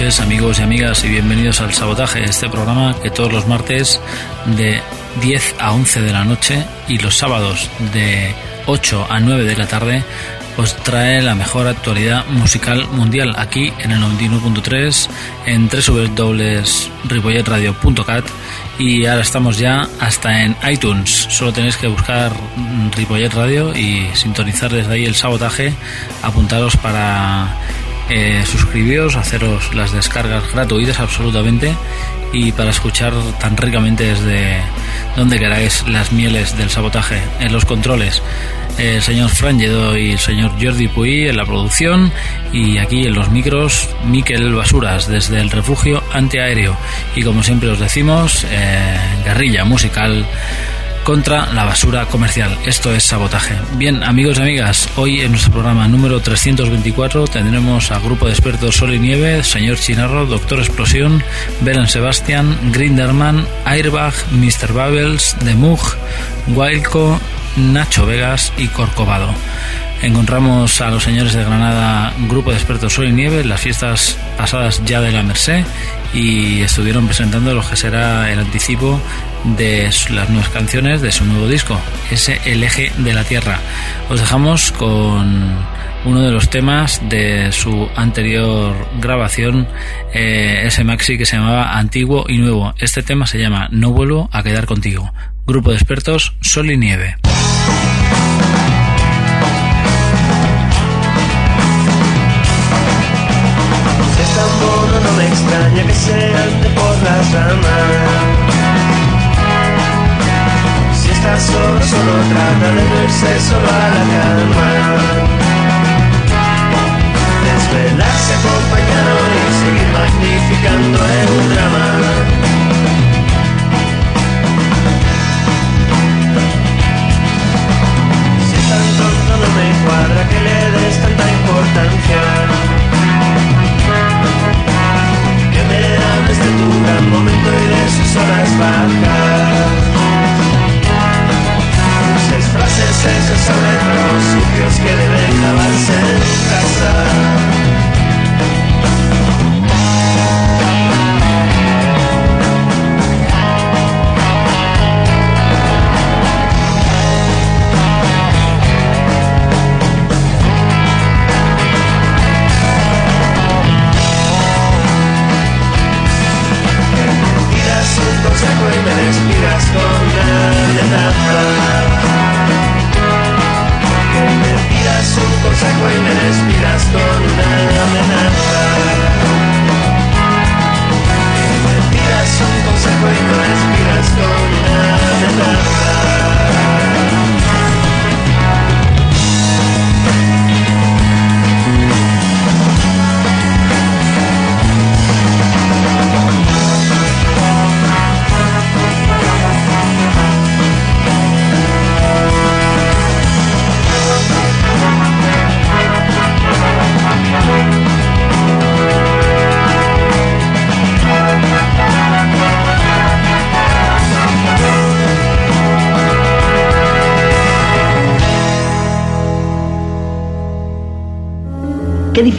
Noches amigos y amigas y bienvenidos al Sabotaje, este programa que todos los martes de 10 a 11 de la noche y los sábados de 8 a 9 de la tarde os trae la mejor actualidad musical mundial aquí en el 91.3 en www.ripolletradio.cat y ahora estamos ya hasta en iTunes. Solo tenéis que buscar Ripollet Radio y sintonizar desde ahí el sabotaje, apuntaros para eh, suscribiros, haceros las descargas gratuitas absolutamente y para escuchar tan ricamente desde donde queráis las mieles del sabotaje en los controles. El señor Fran Lledó y el señor Jordi Puy en la producción y aquí en los micros Miquel Basuras desde el refugio antiaéreo y como siempre os decimos eh, guerrilla musical contra la basura comercial. Esto es sabotaje. Bien, amigos y amigas, hoy en nuestro programa número 324 tendremos a grupo de expertos Sol y Nieve, señor Chinarro, Doctor Explosión, Belen Sebastian, Grinderman, Airbag, Mr. Bubbles, The Mug, Wildco, Nacho Vegas y Corcovado. Encontramos a los señores de Granada, grupo de expertos Sol y Nieve, las fiestas pasadas ya de la Merced y estuvieron presentando lo que será el anticipo de las nuevas canciones de su nuevo disco, ese El eje de la Tierra. Os dejamos con uno de los temas de su anterior grabación, eh, ese maxi que se llamaba Antiguo y Nuevo. Este tema se llama No vuelvo a quedar contigo. Grupo de expertos Sol y Nieve. Extraña que se ande por las ramas. Estás solo, solo trata de verse solo a la cama. Desvelarse acompañado y seguir magnificando el drama. Si es tan tonto no me cuadra que le des tanta importancia. Que me hables de tu gran momento y de sus horas bajas. Frases hechas sobre tragos sucios que deben lavarse en casa. Consejo y me despidas con una amenaza. Que me tiras un consejo y me despidas con una amenaza.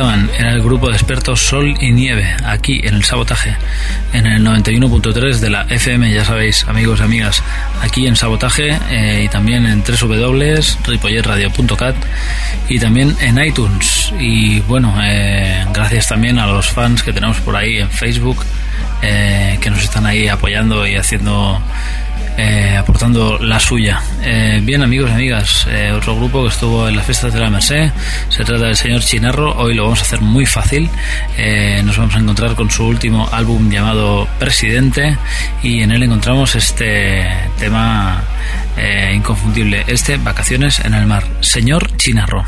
Estaban, era el grupo de expertos Sol y Nieve, aquí en el Sabotaje, en el 91.3 de la FM, ya sabéis, amigos y amigas, aquí en Sabotaje eh, y también en www.ripolletradio.cat y también en iTunes. Y bueno, eh, gracias también a los fans que tenemos por ahí en Facebook, eh, que nos están ahí apoyando y haciendo eh, aportando la suya. Eh, bien, amigos y amigas, eh, otro grupo que estuvo en las fiestas de la Merced se trata del señor Chinarro. Hoy lo vamos a hacer muy fácil. nos vamos a encontrar con su último álbum llamado Presidente y en él encontramos este tema inconfundible: este Vacaciones en el Mar. Señor Chinarro.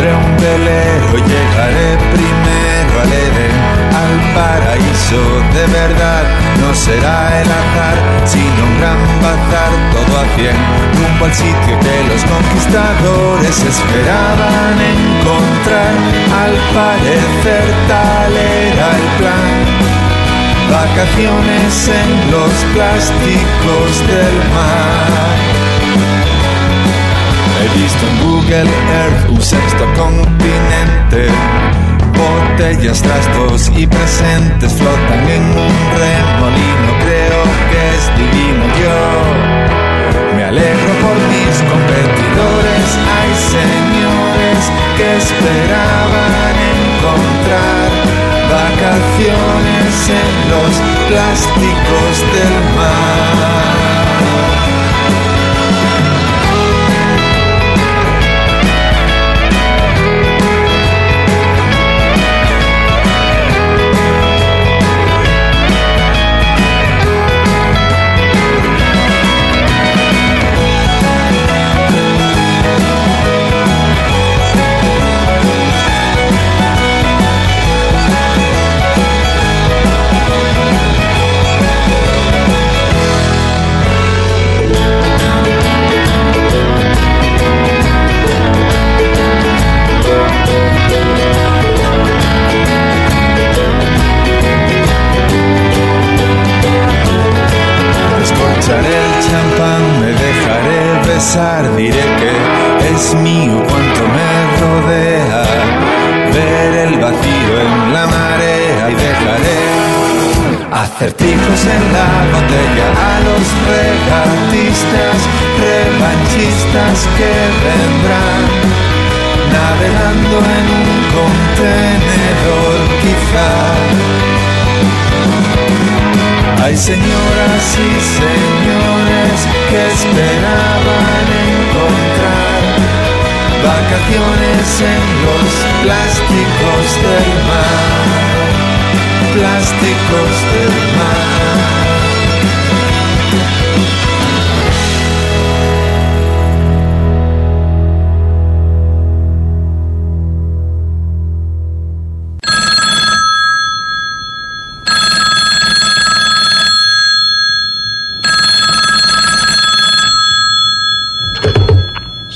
Tendré un velero, llegaré primero al Edén, al paraíso de verdad. No será el azar, sino un gran bazar, todo a cien, rumbo al sitio que los conquistadores esperaban encontrar. Al parecer tal era el plan. Vacaciones en los plásticos del mar. Visto en Google Earth un sexto continente. Botellas, trastos y presentes flotan en un remolino. Creo que es divino. Yo me alegro por mis competidores. Hay señores que esperaban encontrar vacaciones en los plásticos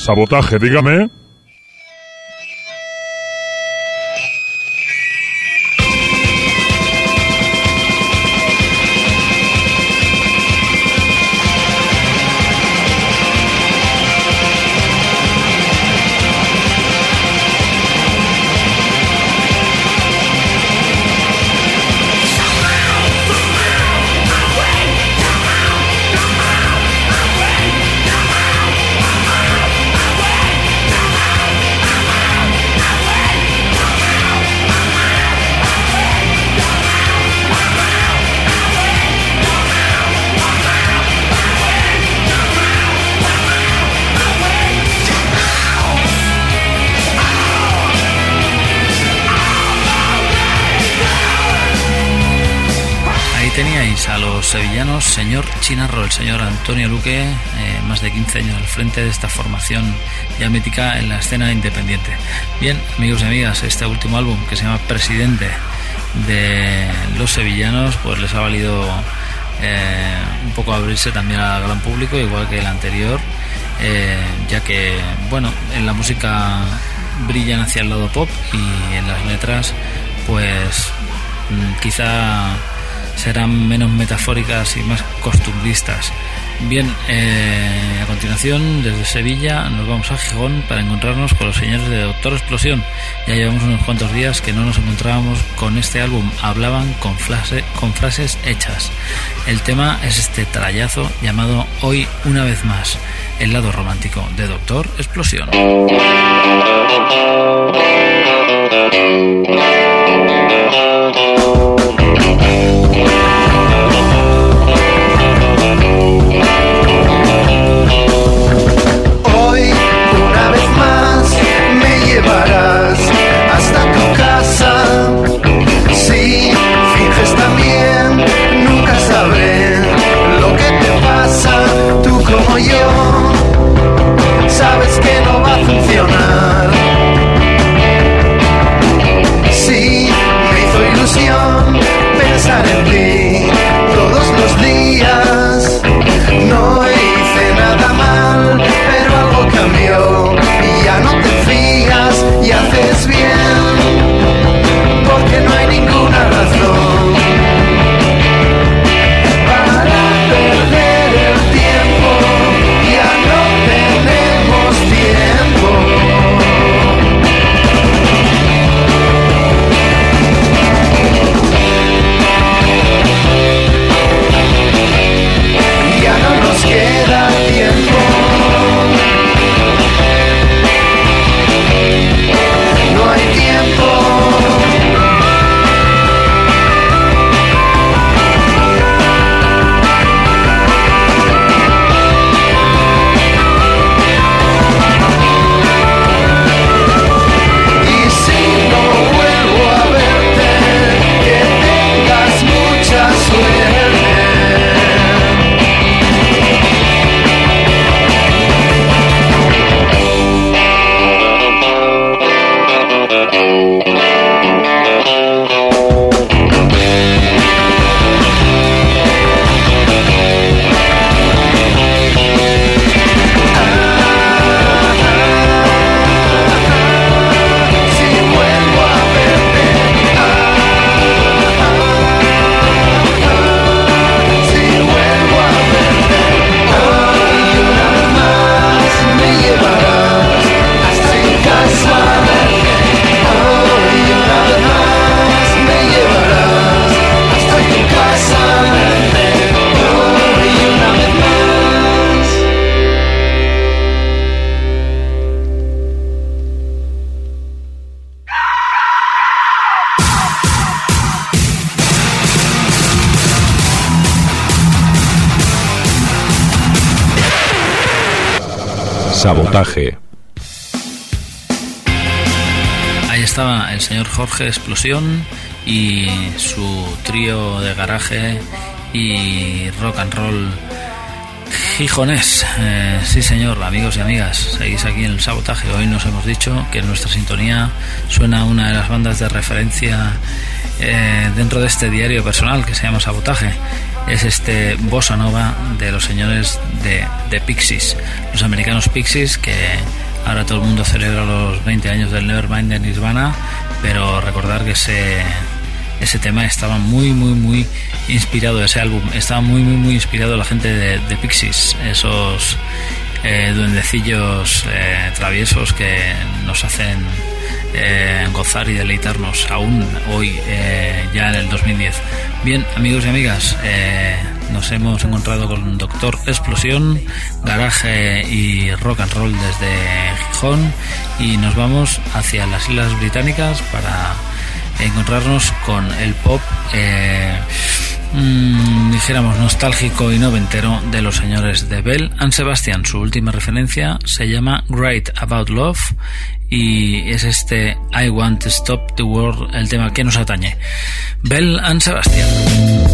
Sabotaje, dígame. Ya mítica en la escena independiente. Bien, amigos y amigas, este último álbum que se llama Presidente de los Sevillanos, pues les ha valido eh, un poco abrirse también al gran público, igual que el anterior, eh, ya que, bueno, en la música brillan hacia el lado pop y en las letras, pues mm, quizá serán menos metafóricas y más costumbristas. Bien, eh, a continuación, desde Sevilla nos vamos a Gijón para encontrarnos con los señores de Doctor Explosión. Ya llevamos unos cuantos días que no nos encontrábamos con este álbum. Hablaban con, con frases hechas. El tema es este trayazo llamado Hoy una vez más, el lado romántico de Doctor Explosión. yo, sabes que no va a funcionar. Sí, me hizo ilusión pensar en ti. Ahí estaba el señor Jorge Explosión y su trío de garaje y rock and roll gijonés. Eh, sí, señor, amigos y amigas, seguís aquí en el sabotaje. Hoy nos hemos dicho que en nuestra sintonía suena una de las bandas de referencia eh, dentro de este diario personal que se llama Sabotaje es este bossa nova de los señores de, Pixies, los americanos Pixies que ahora todo el mundo celebra los 20 años del Nevermind de Nirvana, pero recordar que ese, ese tema estaba muy, muy, muy inspirado, ese álbum estaba muy, muy, muy inspirado la gente de, Pixies, esos eh, duendecillos eh, traviesos que nos hacen eh, gozar y deleitarnos aún hoy, ya en el 2010. Bien, amigos y amigas, eh, nos hemos encontrado con Doctor Explosión, Garaje y Rock and Roll desde Gijón y nos vamos hacia las Islas Británicas para encontrarnos con el pop. Mm, dijéramos nostálgico y noventero de los señores de Bell and Sebastian. Su última referencia se llama Great About Love y es este I Want to Stop the World, el tema que nos atañe. Bell and Sebastian.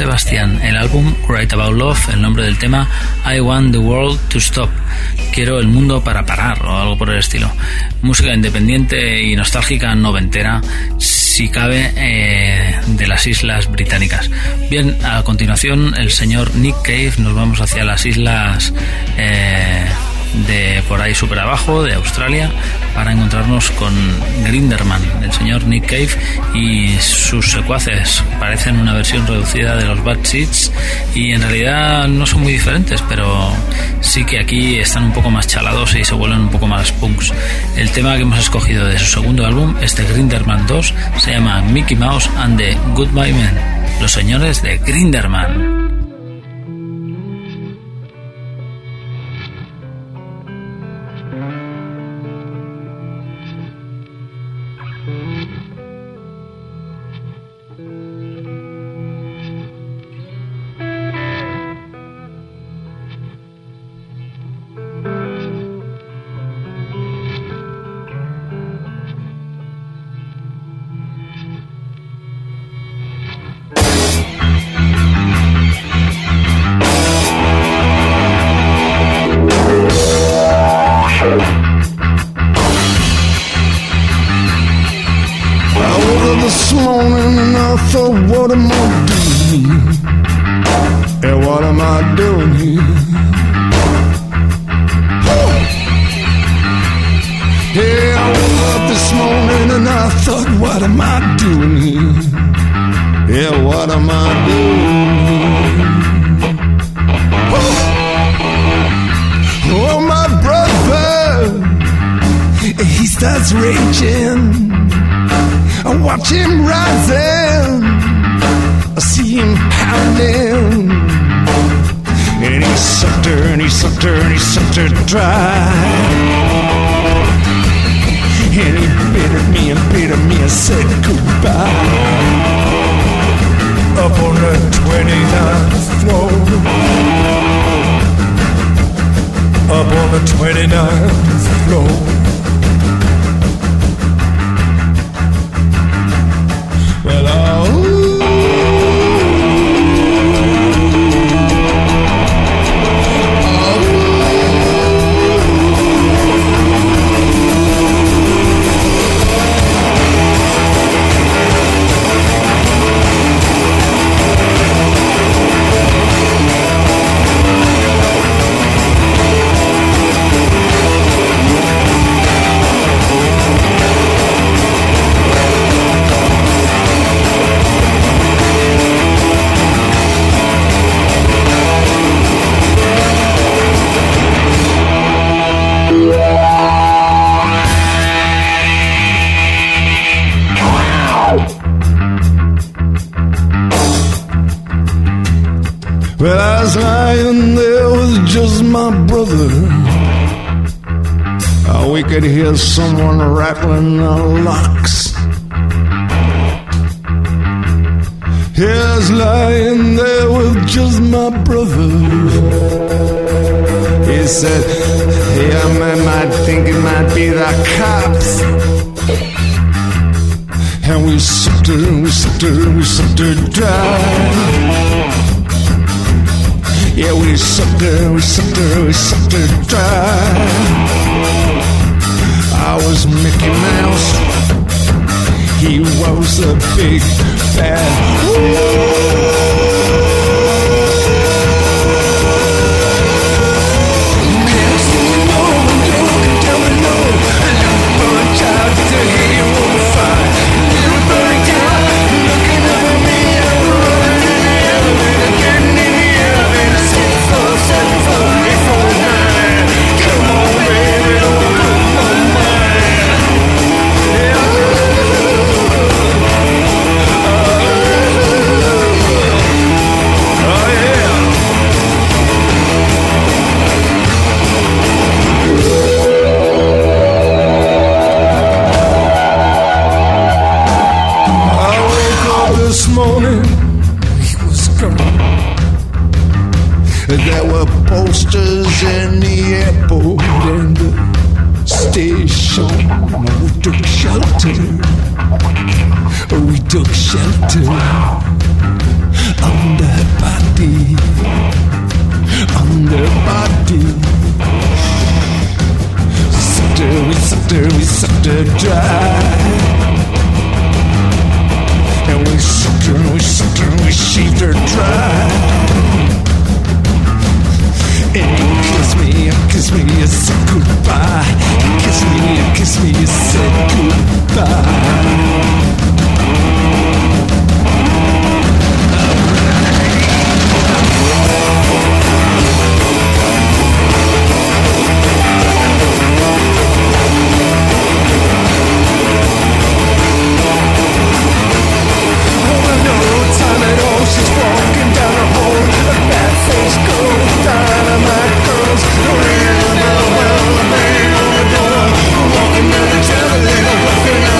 Sebastian, el álbum Right About Love, el nombre del tema I Want the World to Stop, quiero el mundo para parar o algo por el estilo. Música independiente y nostálgica noventera, si cabe, eh, de las islas británicas. Bien, a continuación el señor Nick Cave, nos vamos hacia las islas... Eh, de por ahí super abajo, de Australia, para encontrarnos con Grinderman, el señor Nick Cave y sus secuaces. Parecen una versión reducida de los Bad Seeds y en realidad no son muy diferentes, pero sí que aquí están un poco más chalados y se vuelven un poco más punks. El tema que hemos escogido de su segundo álbum, este Grinderman 2, se llama Mickey Mouse and the Goodbye Men, los señores de Grinderman. Watch him rising. I see him pounding. And he sucked her, and he sucked her, and he sucked her dry. And he bit at me and bit at me and said goodbye. Up on the 29th floor. Up on the 29th floor. Could hear someone rattling the locks. I was lying there with just my brother. He said, Yeah, man might think it might be the cops. And we sucked her, we sucked her, we sucked her dry. Yeah, we sucked her, we sucked her, we sucked her dry. I was Mickey Mouse. He was a big bad. I this morning, he was gone. There were posters in the airport and the station. We took shelter. We took shelter under body, under body. Sucked her, we sucked her, we sucked her dry. And we sucked her and we sucked her and we shaved her dry. And you kiss me, you kiss me, you said goodbye. You kiss me, you kiss me, you said goodbye. Walking down the walking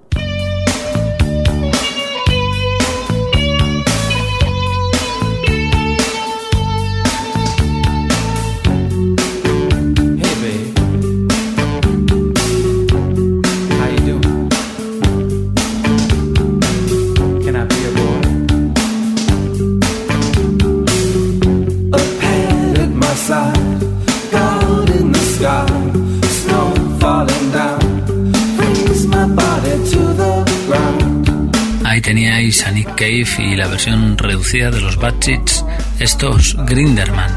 Teníais a Nick Cave y la versión reducida de los Seeds, estos Grinderman.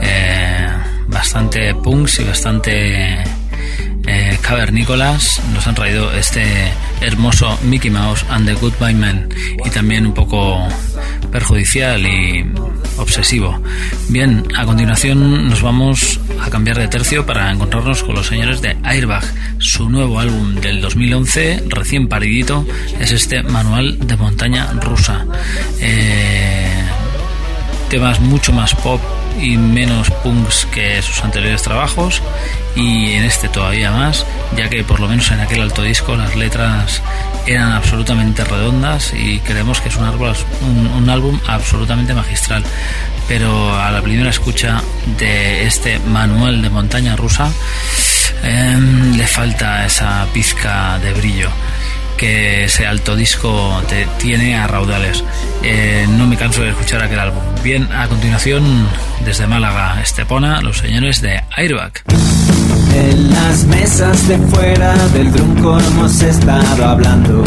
Eh, bastante punks y bastante eh, cavernícolas. Nos han traído este hermoso Mickey Mouse and the Goodbye Man y también un poco perjudicial y obsesivo. Bien, a continuación nos vamos a cambiar de tercio para encontrarnos con los señores de Airbag. Su nuevo álbum del 2011, recién paridito, es este Manual de Montaña Rusa. Eh, temas mucho más pop y menos punks que sus anteriores trabajos y en este todavía más ya que por lo menos en aquel alto disco las letras eran absolutamente redondas y creemos que es un, árbol- un- álbum absolutamente magistral. Pero a la primera escucha de este manual de montaña rusa em, le falta esa pizca de brillo que ese alto disco te tiene a raudales. Eh, no me canso de escuchar aquel álbum. Bien, a continuación, desde Málaga, Estepona, los señores de Airbag. En las mesas de fuera del trunco hemos estado hablando.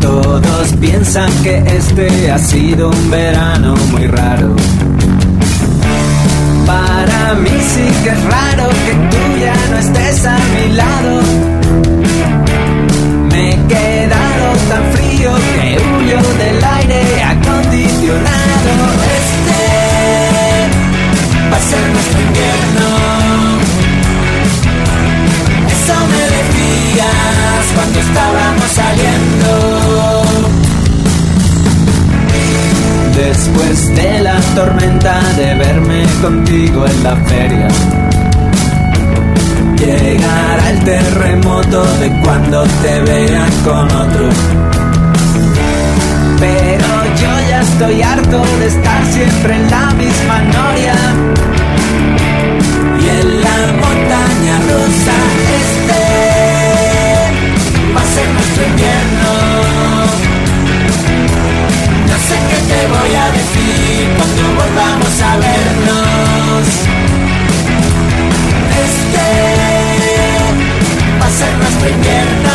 Todos piensan que este ha sido un verano muy raro. Para mí sí que es raro que tú ya no estés a mi lado. Quedado tan frío que huyo del aire acondicionado. Este va a ser nuestro invierno. Eso me decías cuando estábamos saliendo. Después de la tormenta de verme contigo en la feria. Llegará el terremoto de cuando te vean con otro. Pero yo ya estoy harto de estar siempre en la misma noria. Y en la montaña rusa este va a ser nuestro invierno. No sé qué te voy a decir cuando volvamos a vernos. Nuestro invierno.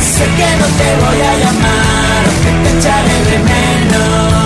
Sé que no te voy a llamar, que te echaré de menos.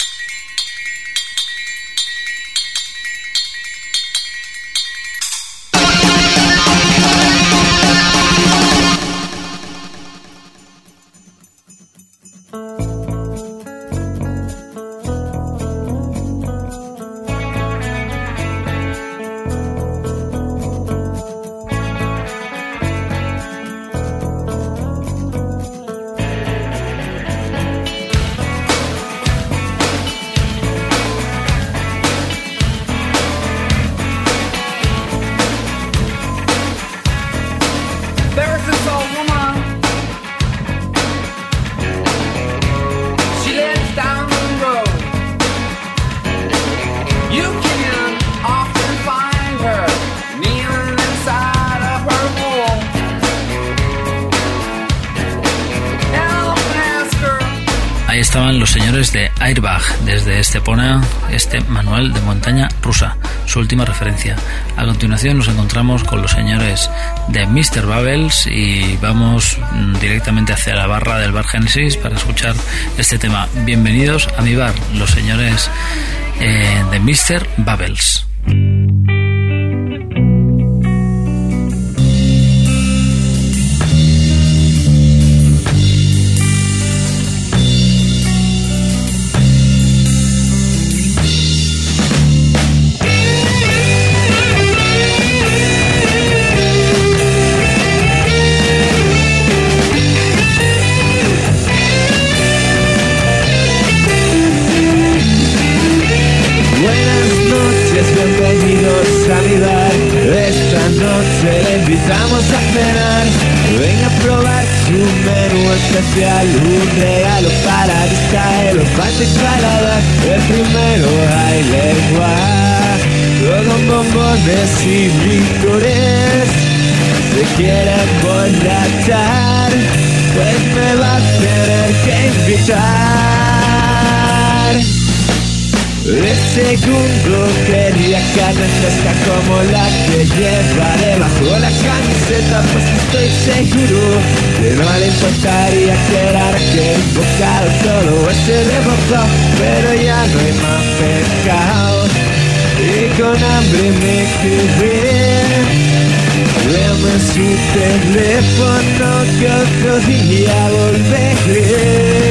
Estaban los señores de Airbag desde Estepona, este manual de montaña rusa, su última referencia. A continuación nos encontramos con los señores de Mr. Bubbles y vamos mm, directamente hacia la barra del bar Genesis para escuchar este tema. Bienvenidos a mi bar, los señores eh, de Mr. Bubbles. Se quiere emborrachar, pues me va a tener que invitar. El segundo quería carne fresca como la que lleva debajo la camiseta Pues estoy seguro que no le importaría quedar que bocado solo ese de boca Pero ya no hay más pescado. Y con hambre me quedé Dame su teléfono que otro día volveré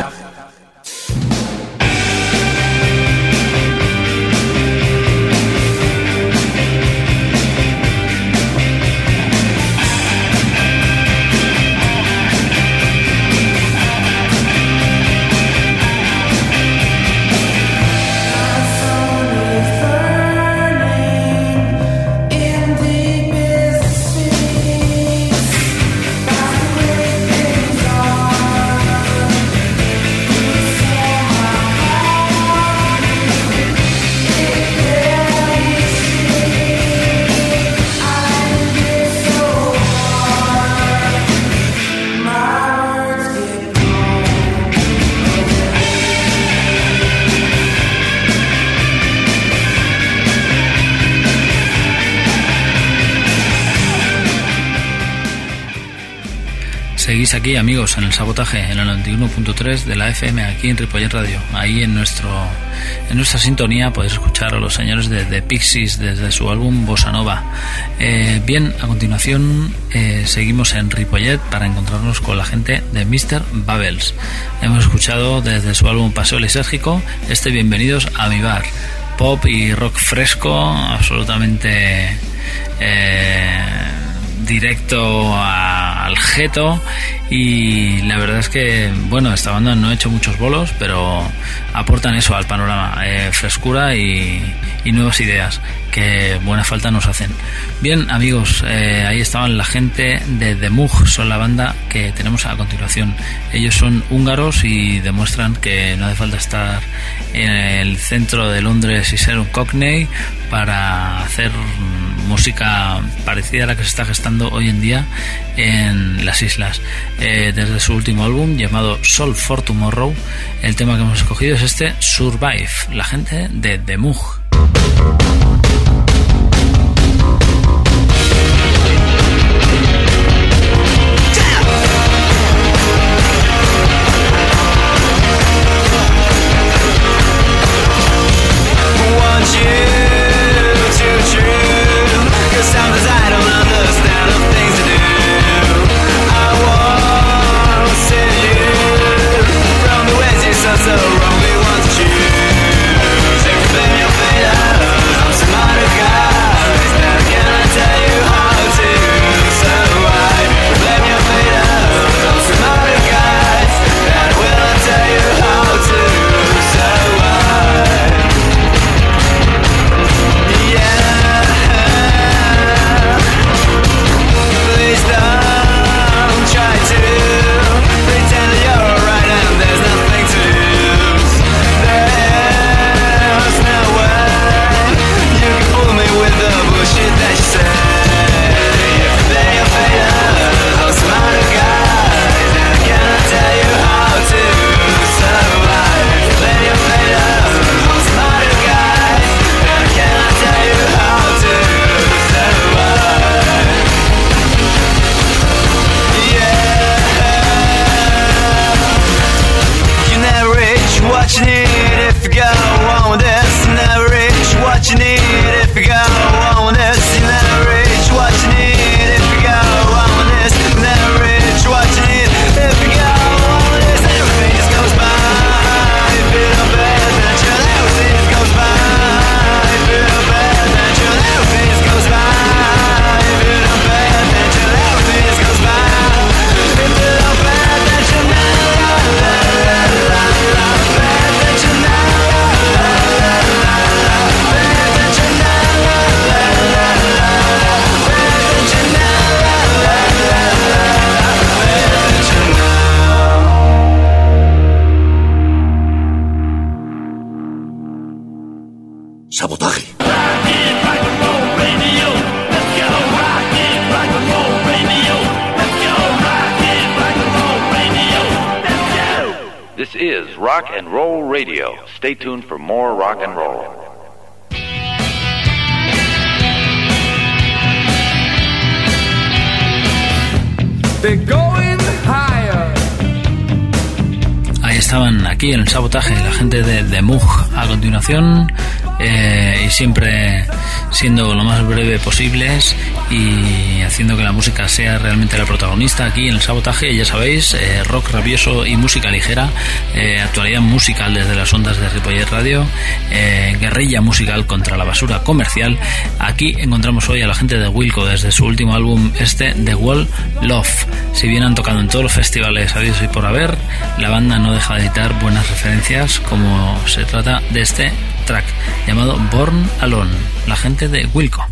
Amigos, en el sabotaje, en el 91.3 de la FM, aquí en Ripollet Radio. Ahí en nuestro en nuestra sintonía podéis escuchar a los señores de The Pixies desde su álbum Bossa Nova. Eh, bien, a continuación eh, seguimos en Ripollet para encontrarnos con la gente de Mr. Bubbles. Hemos escuchado desde su álbum Paseo Lisérgico este Bienvenidos a mi bar. Pop y rock fresco, absolutamente eh, directo a- al jeto y la verdad es que bueno esta banda no ha hecho muchos bolos pero aportan eso al panorama eh, frescura y, y nuevas ideas que buena falta nos hacen. Bien, amigos, eh, ahí estaban la gente de The Mug, son la banda que tenemos a continuación. Ellos son húngaros y demuestran que no hace falta estar en el centro de Londres y ser un cockney para hacer música parecida a la que se está gestando hoy en día en las islas. Eh, desde su último álbum llamado Soul for Tomorrow, el tema que hemos escogido es este Survive, la gente de The Mug. Stay tuned for more rock and roll. They're going higher. Ahí estaban aquí en el sabotaje la gente de, de Mug a continuación eh, y siempre siendo lo más breve posibles y haciendo que la música sea realmente la protagonista aquí en el sabotaje. Ya sabéis eh, rock rabioso y música ligera eh, actualidad musical desde las ondas de Ripollet Radio eh, guerrilla musical contra la basura comercial. Aquí encontramos hoy a la gente de Wilco desde su último álbum este The Wall Love. Si bien han tocado en todos los festivales habidos y por haber la banda no deja de editar buenas referencias como se trata de este llamado Born Alone, la gente de Wilco.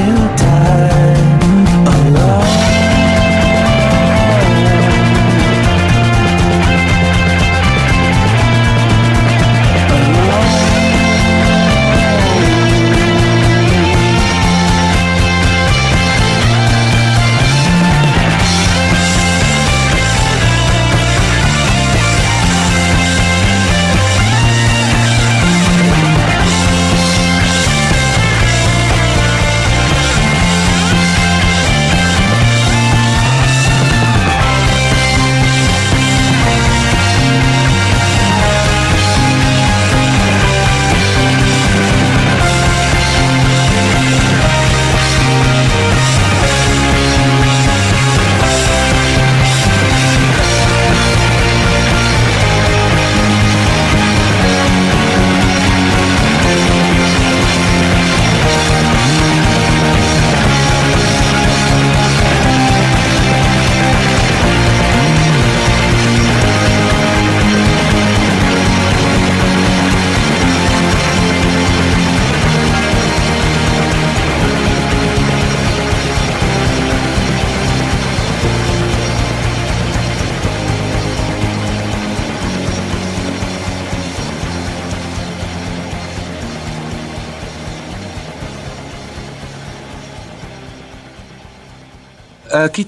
To die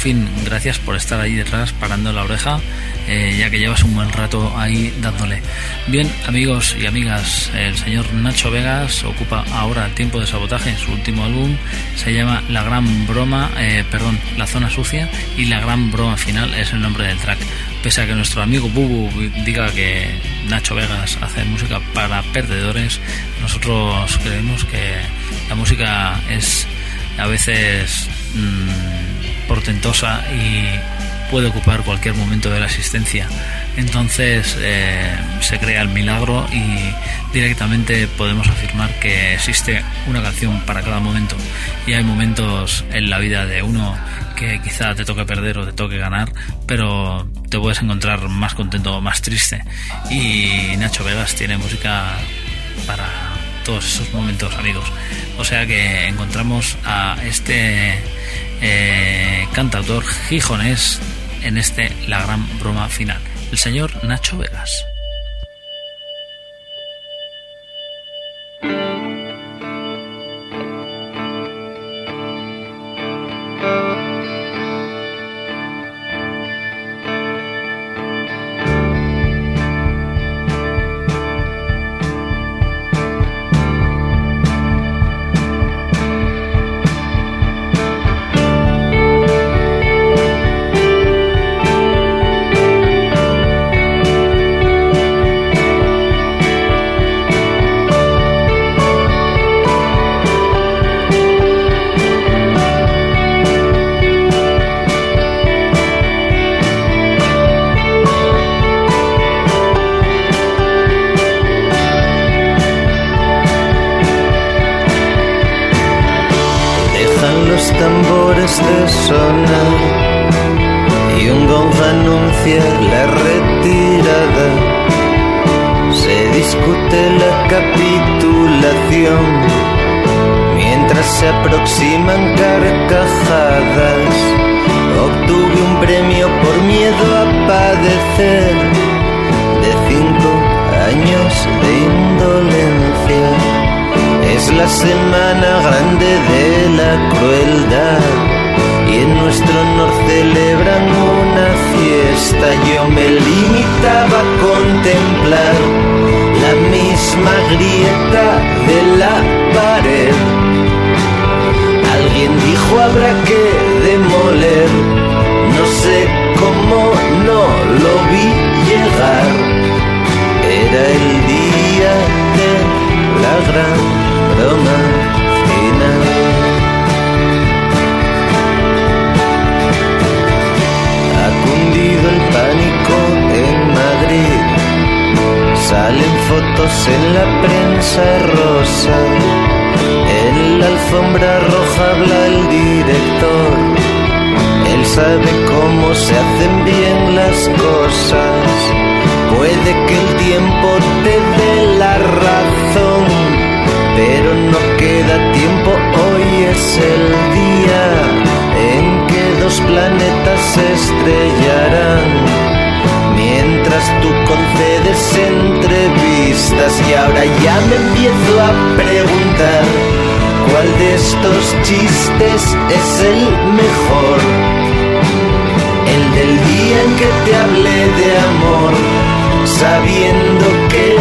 Fin. Gracias por estar ahí detrás parando la oreja, eh, ya que llevas un buen rato ahí dándole. Bien amigos y amigas, el señor Nacho Vegas ocupa ahora tiempo de sabotaje. Su último álbum se llama La Gran Broma, eh, perdón, La Zona Sucia y La Gran Broma Final es el nombre del track. Pese a que nuestro amigo Bubu diga que Nacho Vegas hace música para perdedores, nosotros creemos que la música es a veces mm, portentosa y puede ocupar cualquier momento de la existencia. Entonces eh, se crea el milagro y directamente podemos afirmar que existe una canción para cada momento. Y hay momentos en la vida de uno que quizá te toque perder o te toque ganar, pero te puedes encontrar más contento o más triste. Y Nacho Vegas tiene música para todos esos momentos, amigos. O sea que encontramos a este eh, cantautor gijonés en este La Gran Broma Final, el señor Nacho Vegas. los chistes es el mejor. El del día en que te hablé de amor, sabiendo que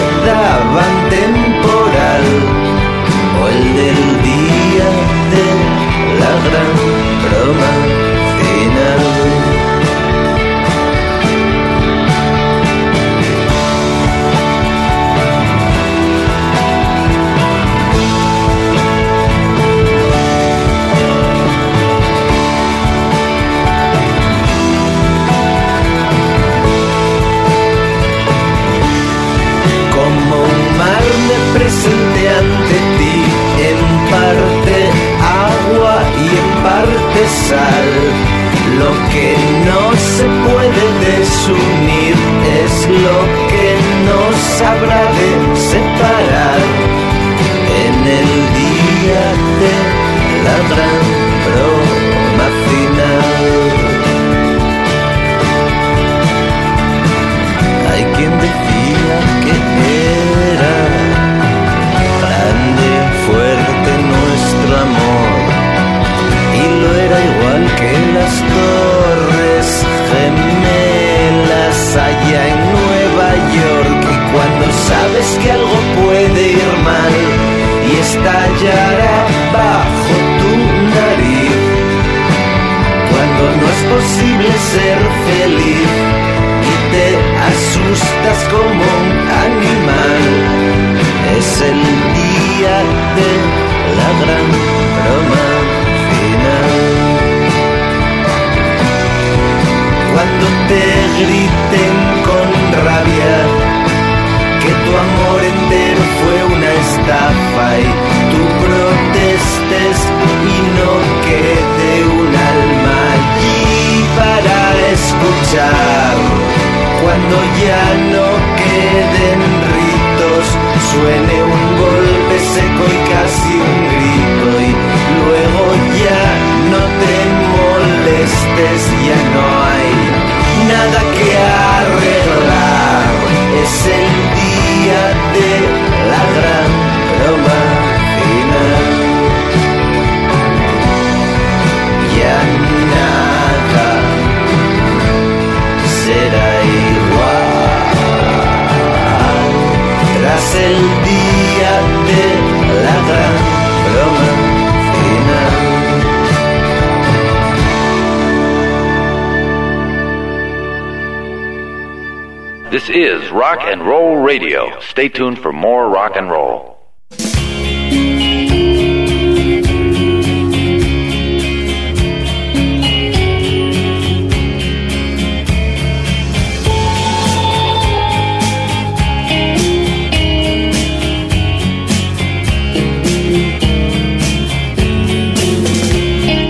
This is Rock and Roll Radio. Stay tuned for more rock and roll.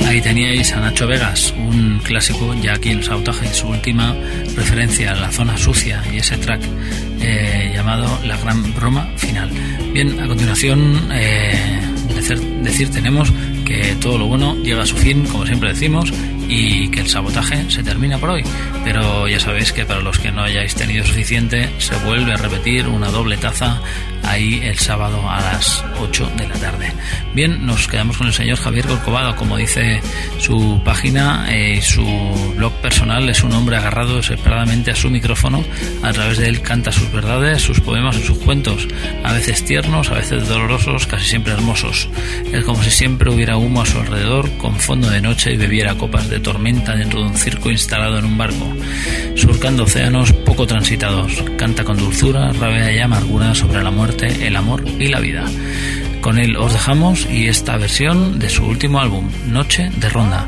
Ahí teníais a Nacho Vegas, un clásico ya aquí en Sabotaje, su última referencia a la zona sucia y ese track eh, llamado La Gran Broma Final. Bien, a continuación, eh, decir, decir, tenemos que todo lo bueno llega a su fin, como siempre decimos, y que el sabotaje se termina por hoy. Pero ya sabéis que para los que no hayáis tenido suficiente, se vuelve a repetir una doble taza ahí el sábado a las 8 de la tarde. Bien, nos quedamos con el señor Javier Corcovado, como dice su página eh, su blog personal, es un hombre agarrado desesperadamente a su micrófono, a través de él canta sus verdades, sus poemas y sus cuentos, a veces tiernos, a veces dolorosos, casi siempre hermosos. Es como si siempre hubiera humo a su alrededor, con fondo de noche y bebiera copas de tormenta dentro de un circo instalado en un barco, surcando océanos poco transitados, canta con dulzura, rabia y amargura sobre la muerte el amor y la vida. Con él os dejamos y esta versión de su último álbum, Noche de Ronda.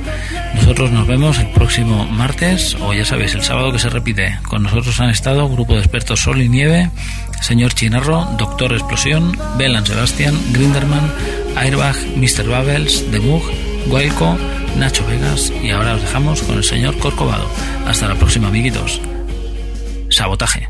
Nosotros nos vemos el próximo martes o ya sabéis, el sábado que se repite. Con nosotros han estado Grupo de Expertos Sol y Nieve, Señor Chinarro, Doctor Explosión, Belan Sebastián, Grinderman, Airbag, Mr. Bubbles, The Mug, Guayco, Nacho Vegas y ahora os dejamos con el señor Corcovado. Hasta la próxima, amiguitos. Sabotaje.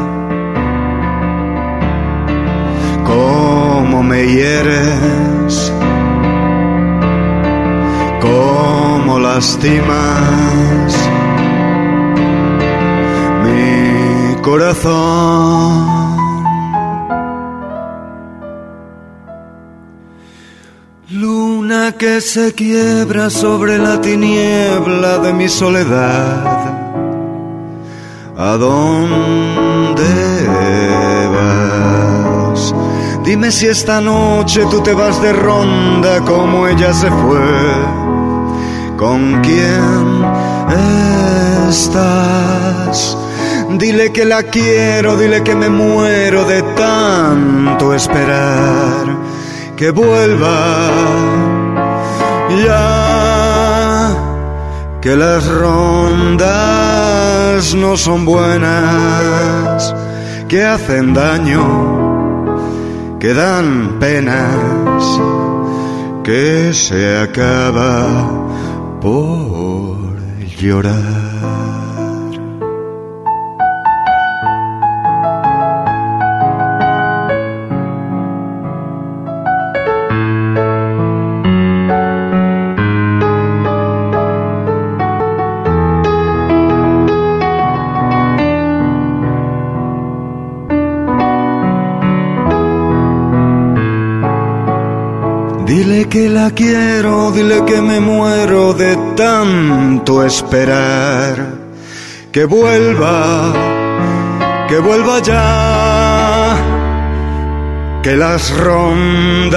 me hieres, cómo lastimas mi corazón. Luna que se quiebra sobre la tiniebla de mi soledad. ¿A dónde Dime si esta noche tú te vas de ronda como ella se fue. ¿Con quién estás? Dile que la quiero, dile que me muero de tanto esperar. Que vuelva ya, que las rondas no son buenas, que hacen daño, que dan penas, que se acaba por llorar. Que la quiero, dile que me muero de tanto esperar. Que vuelva, que vuelva ya. Que las rondas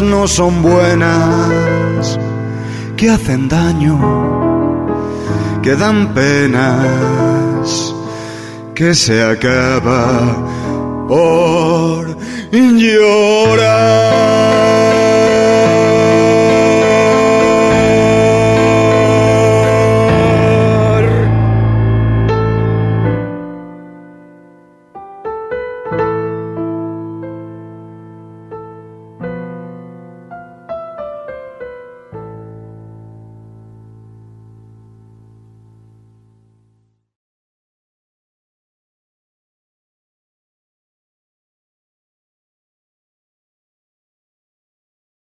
no son buenas, que hacen daño, que dan penas, que se acaba por llorar.